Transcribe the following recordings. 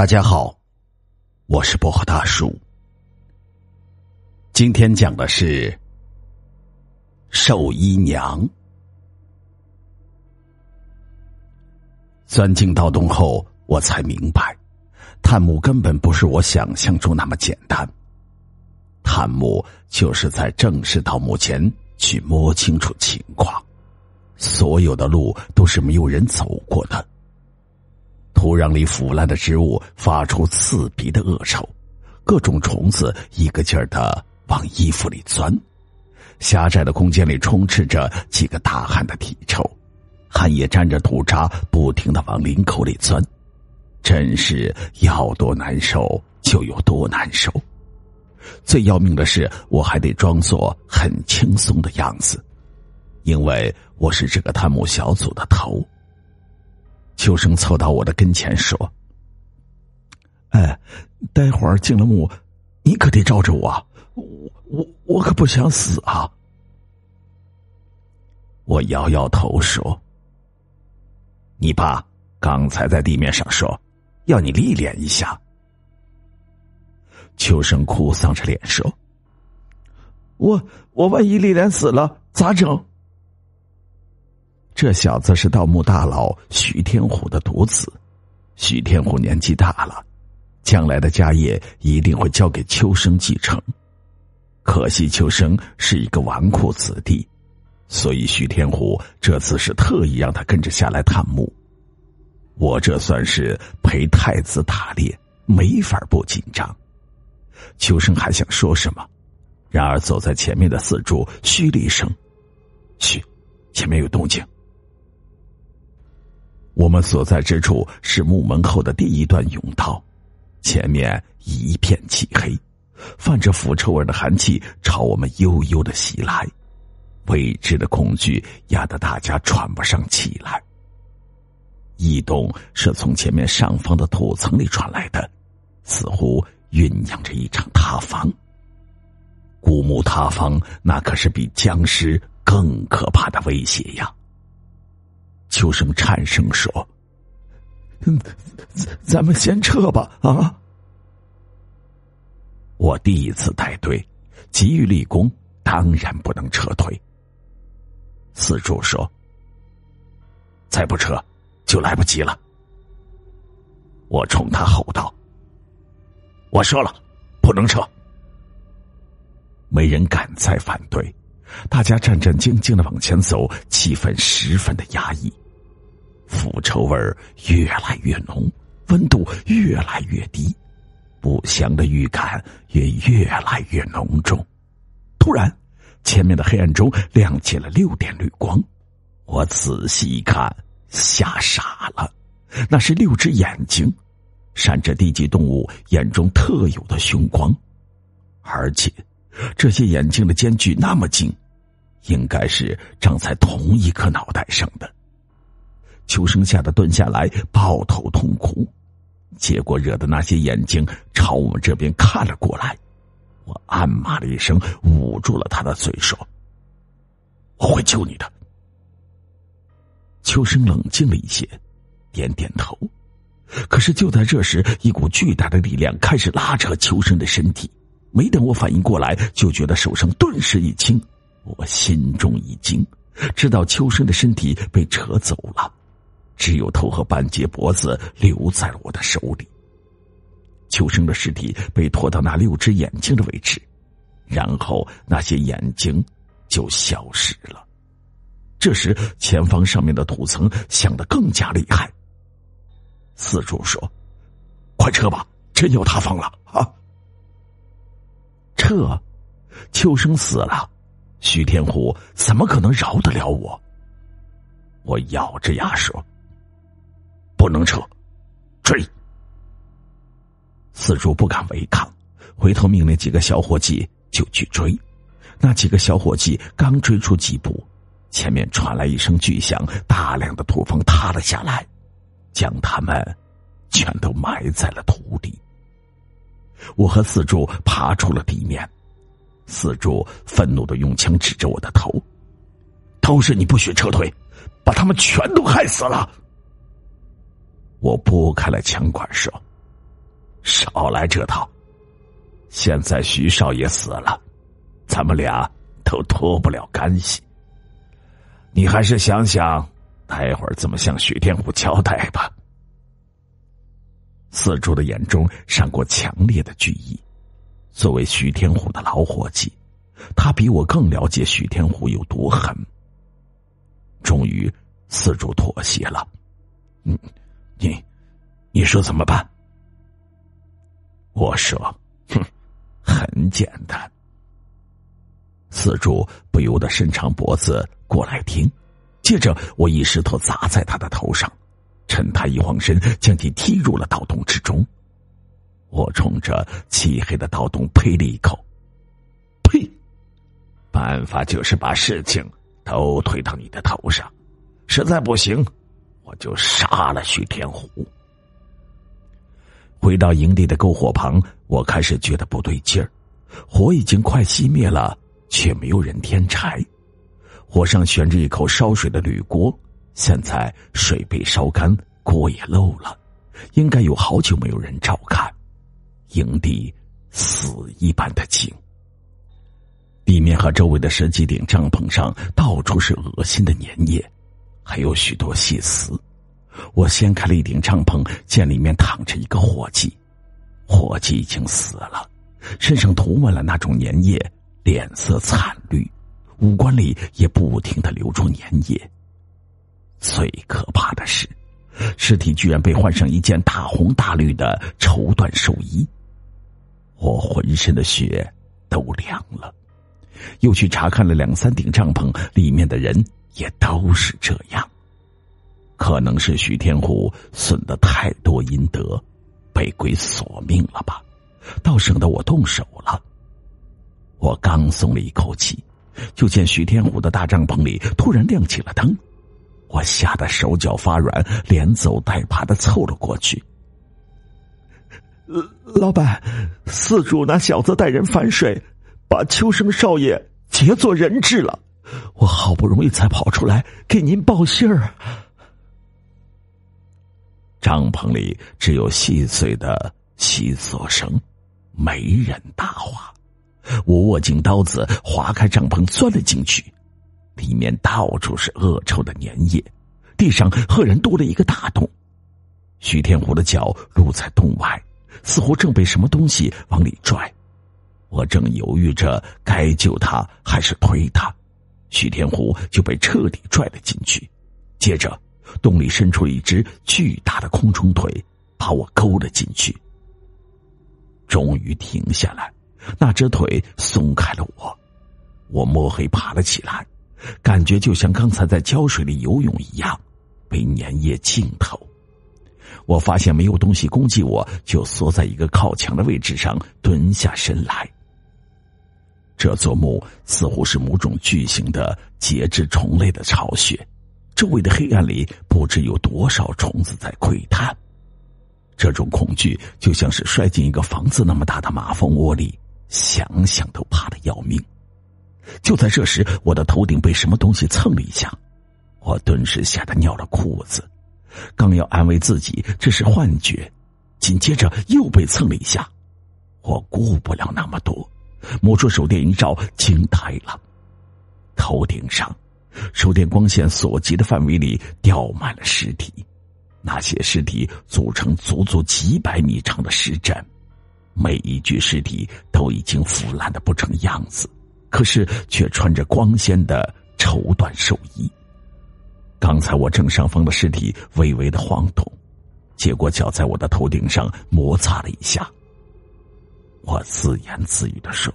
大家好，我是薄荷大叔。今天讲的是兽医娘。钻进盗洞后，我才明白，探墓根本不是我想象中那么简单。探墓就是在正式盗墓前去摸清楚情况，所有的路都是没有人走过的。土壤里腐烂的植物发出刺鼻的恶臭，各种虫子一个劲儿的往衣服里钻，狭窄的空间里充斥着几个大汉的体臭，汗也沾着土渣，不停的往领口里钻，真是要多难受就有多难受。最要命的是，我还得装作很轻松的样子，因为我是这个探墓小组的头。秋生凑到我的跟前说：“哎，待会儿进了墓，你可得罩着我，我我我可不想死啊！”我摇摇头说：“你爸刚才在地面上说，要你历练一下。”秋生哭丧着脸说：“我我万一历练死了咋整？”这小子是盗墓大佬徐天虎的独子，徐天虎年纪大了，将来的家业一定会交给秋生继承。可惜秋生是一个纨绔子弟，所以徐天虎这次是特意让他跟着下来探墓。我这算是陪太子打猎，没法不紧张。秋生还想说什么，然而走在前面的四柱嘘了一声：“嘘，前面有动静。”我们所在之处是墓门后的第一段甬道，前面一片漆黑，泛着腐臭味的寒气朝我们悠悠的袭来，未知的恐惧压得大家喘不上气来。异动是从前面上方的土层里传来的，似乎酝酿着一场塌方。古墓塌方，那可是比僵尸更可怕的威胁呀！秋生颤声说：“嗯，咱们先撤吧。”啊！我第一次带队，急于立功，当然不能撤退。四柱说：“再不撤，就来不及了。”我冲他吼道：“我说了，不能撤。”没人敢再反对。大家战战兢兢的往前走，气氛十分的压抑，腐臭味越来越浓，温度越来越低，不祥的预感也越来越浓重。突然，前面的黑暗中亮起了六点绿光，我仔细一看，吓傻了，那是六只眼睛，闪着低级动物眼中特有的凶光，而且。这些眼睛的间距那么近，应该是长在同一颗脑袋上的。秋生吓得蹲下来，抱头痛哭，结果惹得那些眼睛朝我们这边看了过来。我暗骂了一声，捂住了他的嘴，说：“我会救你的。”秋生冷静了一些，点点头。可是就在这时，一股巨大的力量开始拉扯秋生的身体。没等我反应过来，就觉得手上顿时一轻，我心中一惊，知道秋生的身体被扯走了，只有头和半截脖子留在了我的手里。秋生的尸体被拖到那六只眼睛的位置，然后那些眼睛就消失了。这时，前方上面的土层响得更加厉害。四柱说：“快撤吧，真要塌方了啊！”撤，秋生死了，徐天虎怎么可能饶得了我？我咬着牙说：“不能撤，追！”四柱不敢违抗，回头命令几个小伙计就去追。那几个小伙计刚追出几步，前面传来一声巨响，大量的土方塌了下来，将他们全都埋在了土里。我和四柱爬出了地面，四柱愤怒的用枪指着我的头：“都是你不许撤退，把他们全都害死了！”我拨开了枪管说：“少来这套！现在徐少爷死了，咱们俩都脱不了干系。你还是想想，待会儿怎么向徐天虎交代吧。四柱的眼中闪过强烈的惧意。作为徐天虎的老伙计，他比我更了解徐天虎有多狠。终于，四柱妥协了。嗯，你，你说怎么办？我说，哼，很简单。四柱不由得伸长脖子过来听，接着我一石头砸在他的头上，趁他一晃身，将其踢入了盗洞之中。我冲着漆黑的盗洞呸了一口，呸！办法就是把事情都推到你的头上，实在不行，我就杀了徐天虎。回到营地的篝火旁，我开始觉得不对劲儿，火已经快熄灭了，却没有人添柴。火上悬着一口烧水的铝锅，现在水被烧干，锅也漏了，应该有好久没有人照看。营地死一般的静，地面和周围的十几顶帐篷上到处是恶心的粘液，还有许多细丝。我掀开了一顶帐篷，见里面躺着一个伙计，伙计已经死了，身上涂满了那种粘液，脸色惨绿，五官里也不停的流出粘液。最可怕的是，尸体居然被换上一件大红大绿的绸缎寿衣。我浑身的血都凉了，又去查看了两三顶帐篷，里面的人也都是这样。可能是徐天虎损的太多阴德，被鬼索命了吧？倒省得我动手了。我刚松了一口气，就见徐天虎的大帐篷里突然亮起了灯，我吓得手脚发软，连走带爬的凑了过去。老板，四主那小子带人反水，把秋生少爷劫做人质了。我好不容易才跑出来给您报信儿。帐篷里只有细碎的细索声，没人答话。我握紧刀子，划开帐篷，钻了进去。里面到处是恶臭的粘液，地上赫然多了一个大洞。徐天虎的脚露在洞外。似乎正被什么东西往里拽，我正犹豫着该救他还是推他，徐天虎就被彻底拽了进去。接着，洞里伸出一只巨大的空中腿，把我勾了进去。终于停下来，那只腿松开了我，我摸黑爬了起来，感觉就像刚才在胶水里游泳一样，被粘液浸透。我发现没有东西攻击我，就缩在一个靠墙的位置上，蹲下身来。这座墓似乎是某种巨型的节肢虫类的巢穴，周围的黑暗里不知有多少虫子在窥探。这种恐惧就像是摔进一个房子那么大的马蜂窝里，想想都怕的要命。就在这时，我的头顶被什么东西蹭了一下，我顿时吓得尿了裤子。刚要安慰自己这是幻觉，紧接着又被蹭了一下。我顾不了那么多，摸出手电一照，惊呆了。头顶上，手电光线所及的范围里掉满了尸体，那些尸体组成足足几百米长的尸阵，每一具尸体都已经腐烂的不成样子，可是却穿着光鲜的绸缎寿衣。刚才我正上方的尸体微微的晃动，结果脚在我的头顶上摩擦了一下。我自言自语的说：“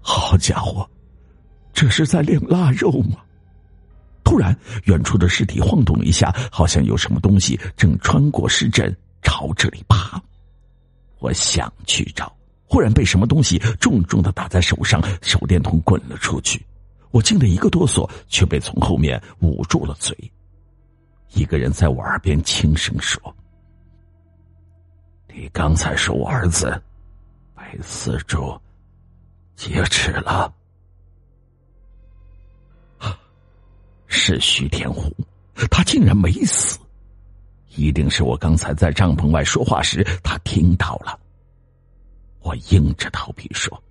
好家伙，这是在练腊肉吗？”突然，远处的尸体晃动了一下，好像有什么东西正穿过尸阵朝这里爬。我想去找，忽然被什么东西重重的打在手上，手电筒滚了出去。我惊得一个哆嗦，却被从后面捂住了嘴。一个人在我耳边轻声说：“你刚才说我儿子被四柱劫持了。”是徐天虎，他竟然没死。一定是我刚才在帐篷外说话时，他听到了。我硬着头皮说：“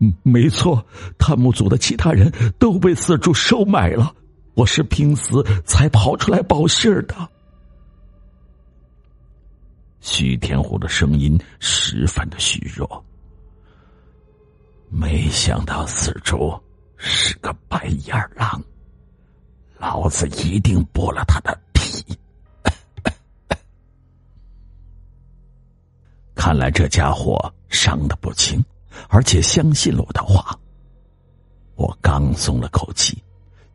嗯没错，探墓组的其他人都被四柱收买了，我是拼死才跑出来报信的。”徐天虎的声音十分的虚弱。没想到四柱是个白眼狼，老子一定剥了他的皮！看来这家伙伤的不轻，而且相信了我的话。我刚松了口气，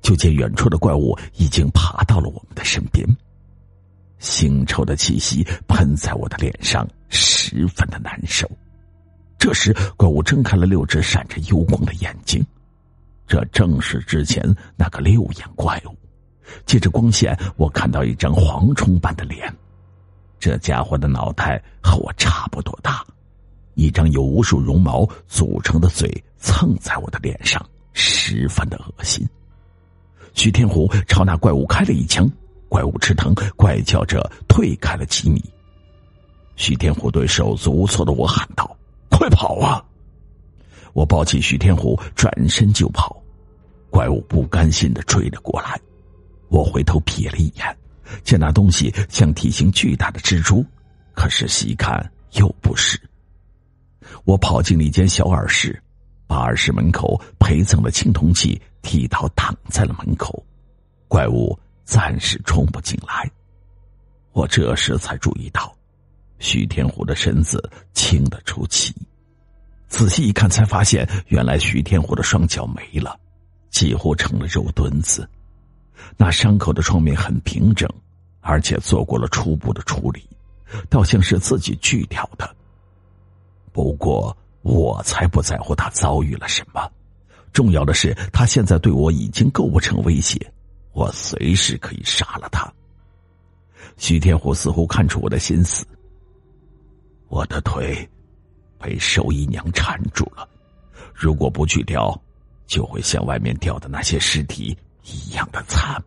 就见远处的怪物已经爬到了我们的身边。腥臭的气息喷在我的脸上，十分的难受。这时，怪物睁开了六只闪着幽光的眼睛，这正是之前那个六眼怪物。借着光线，我看到一张蝗虫般的脸，这家伙的脑袋和我差不多大，一张由无数绒毛组成的嘴蹭在我的脸上，十分的恶心。徐天虎朝那怪物开了一枪。怪物吃疼，怪叫着退开了几米。徐天虎对手足无措的我喊道：“快跑啊！”我抱起徐天虎，转身就跑。怪物不甘心的追了过来。我回头瞥了一眼，见那东西像体型巨大的蜘蛛，可是细看又不是。我跑进了一间小耳室，把耳室门口陪葬的青铜器剃刀挡在了门口。怪物。暂时冲不进来，我这时才注意到，徐天虎的身子轻得出奇。仔细一看，才发现原来徐天虎的双脚没了，几乎成了肉墩子。那伤口的创面很平整，而且做过了初步的处理，倒像是自己锯掉的。不过我才不在乎他遭遇了什么，重要的是他现在对我已经构不成威胁。我随时可以杀了他。徐天虎似乎看出我的心思，我的腿被寿姨娘缠住了，如果不去掉，就会像外面掉的那些尸体一样的惨。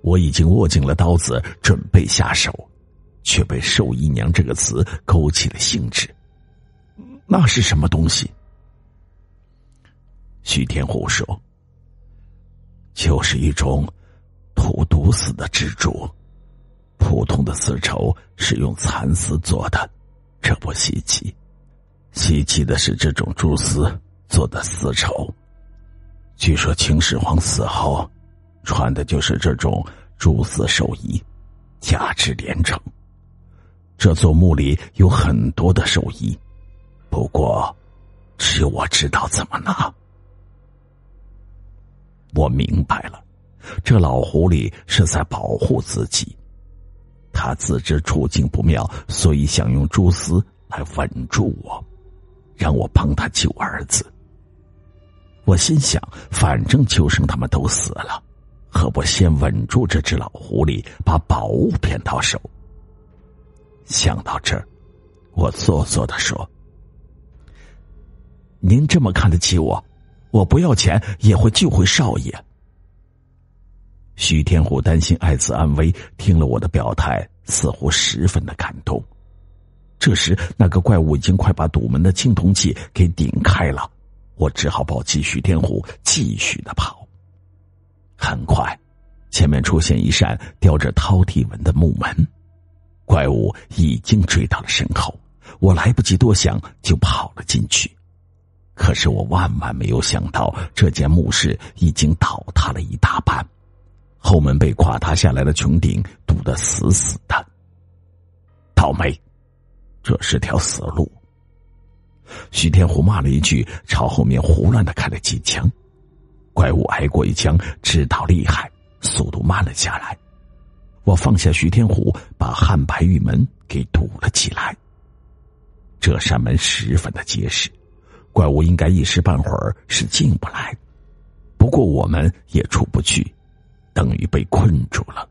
我已经握紧了刀子，准备下手，却被“寿姨娘”这个词勾起了兴致。那是什么东西？徐天虎说。就是一种吐毒丝的蜘蛛，普通的丝绸是用蚕丝做的，这不稀奇。稀奇的是这种蛛丝做的丝绸。据说秦始皇死后，穿的就是这种蛛丝寿衣，价值连城。这座墓里有很多的寿衣，不过只有我知道怎么拿。我明白了，这老狐狸是在保护自己。他自知处境不妙，所以想用蛛丝来稳住我，让我帮他救儿子。我心想，反正秋生他们都死了，何不先稳住这只老狐狸，把宝物骗到手？想到这儿，我做作的说：“您这么看得起我。”我不要钱也会救回少爷。徐天虎担心爱子安危，听了我的表态，似乎十分的感动。这时，那个怪物已经快把堵门的青铜器给顶开了，我只好抱起徐天虎继续的跑。很快，前面出现一扇雕着饕餮纹的木门，怪物已经追到了身后，我来不及多想，就跑了进去。可是我万万没有想到，这间墓室已经倒塌了一大半，后门被垮塌下来的穹顶堵得死死的。倒霉，这是条死路。徐天虎骂了一句，朝后面胡乱的开了几枪。怪物挨过一枪，知道厉害，速度慢了下来。我放下徐天虎，把汉白玉门给堵了起来。这扇门十分的结实。怪物应该一时半会儿是进不来，不过我们也出不去，等于被困住了。